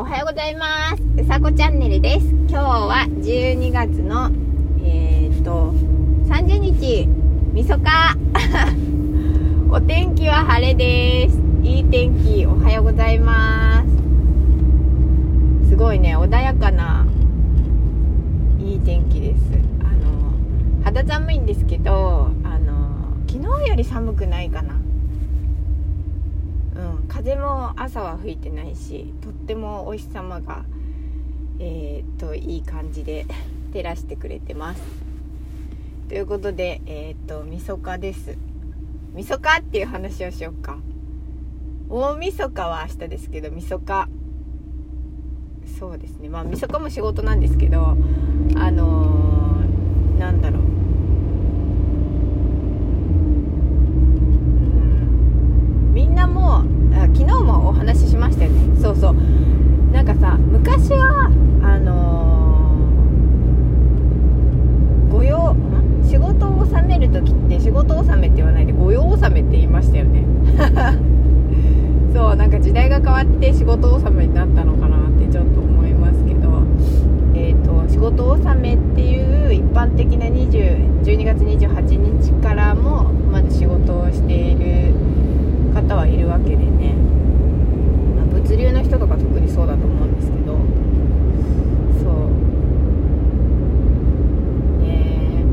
おはようございます。うさこチャンネルです。今日は12月のえー、っと30日みそか。お天気は晴れです。いい天気おはようございます。すごいね穏やかないい天気です。あの肌寒いんですけどあの昨日より寒くないかな。風も朝は吹いてないしとってもお日様がえー、っといい感じで 照らしてくれてます。ということでえー、っとみそかです。みそかっていう話をしよっか。大晦日は明日ですけどみそか。そうですね。まあみそかも仕事なんですけどあのー、なんだろうみんなもあ昨日もお話ししましたよねそうそうなんかさ昔はあのー、御用仕事を納める時って仕事納めって言わないで御用納めって言いましたよねそうなんか時代が変わって仕事納めになったのかなってちょっと思いますけど。え、ー、と仕事納めっていう一般的な20 12月28日からもまず仕事をしている方はいるわけでね、まあ、物流の人とか特にそうだと思うんですけど。そう。ね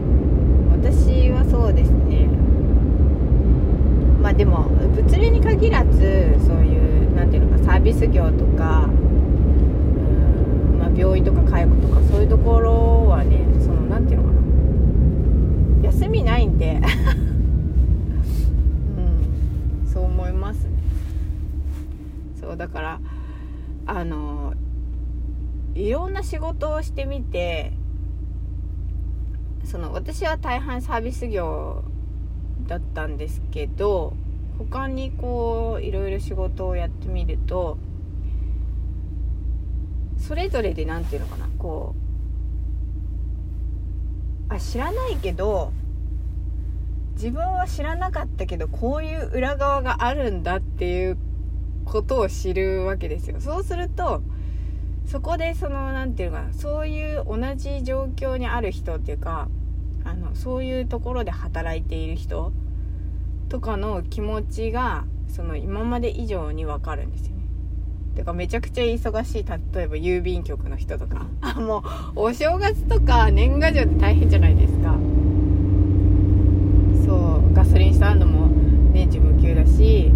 私はそうですね。まあでも物流に限らずそういうビス業とかうん、まあ、病院とか介護とかそういうところはねその何ていうのかな。休みないんで。うん。そう思いますね。そうだからあのいろんな仕事をしてみてその私は大半サービス業だったんですけど他にこういろいろ仕事をやってみるとそれぞれで何て言うのかなこうあ知らないけど自分は知らなかったけどこういう裏側があるんだっていうことを知るわけですよ。そうするとそこでその何て言うのかなそういう同じ状況にある人っていうかあのそういうところで働いている人とかの気持ちがその今まで以上に分かるんですよね。てかめちゃくちゃ忙しい例えば郵便局の人とか。あもうお正月とか年賀状って大変じゃないですかそうガソリンスタンドも年中無休だし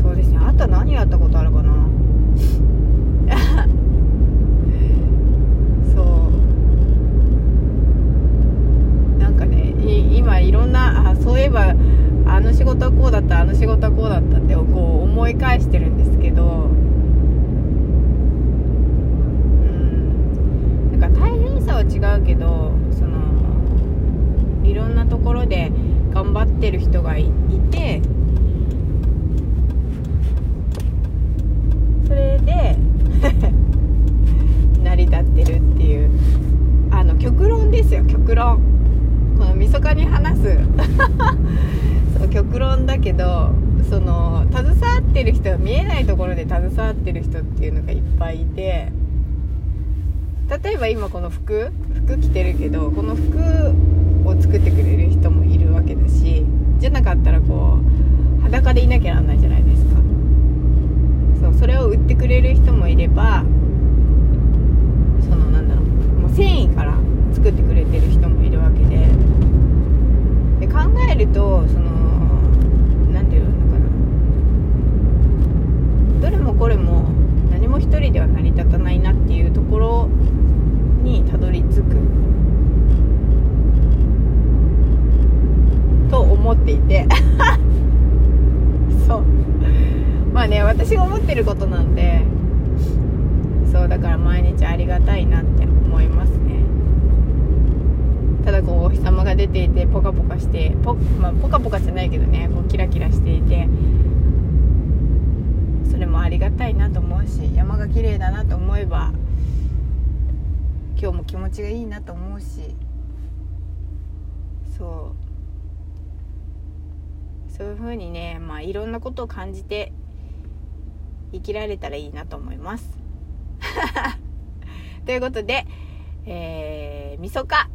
そうですねあと何やったことあるかなそうなんかね今いろんなあそういえばあの仕事はこうだったあの仕事はこうだったってこう思い返してるんですけどうんなんか大変さは違うけどそのいろんなところで頑張ってる人がいてそれで 成り立ってるっていうあの極論ですよ極論。このみそかに話す。だけどその携わってる人は見えないところで携わってる人っていうのがいっぱいいて例えば今この服服着てるけどこの服を作ってくれる人もいるわけだしじゃなかったらこう裸でいなきゃなんないじゃないですかそうそれを売ってくれる人もいればそのなんだろうもう繊維から作ってくれてる人もいるわけでで考えるとその何て言うのかなどれもこれも何も一人では成り立たないなっていうところにたどり着くと思っていて。そう。まあね私が思ってることなんでそうだから毎日ありがたいなって思いますね。ただこうお日様が出ていてポカポカしてポ,、まあ、ポカポカじゃないけどねこうキラキラしていてそれもありがたいなと思うし山が綺麗だなと思えば今日も気持ちがいいなと思うしそう。そういう風にねまあいろんなことを感じて生きられたらいいなと思います。ということで、えー、みそか。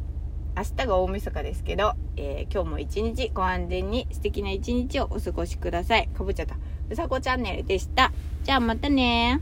明日が大晦日ですけど、えー、今日も一日ご安全に素敵な一日をお過ごしください。かぼちゃったうさこチャンネルでした。じゃあまたね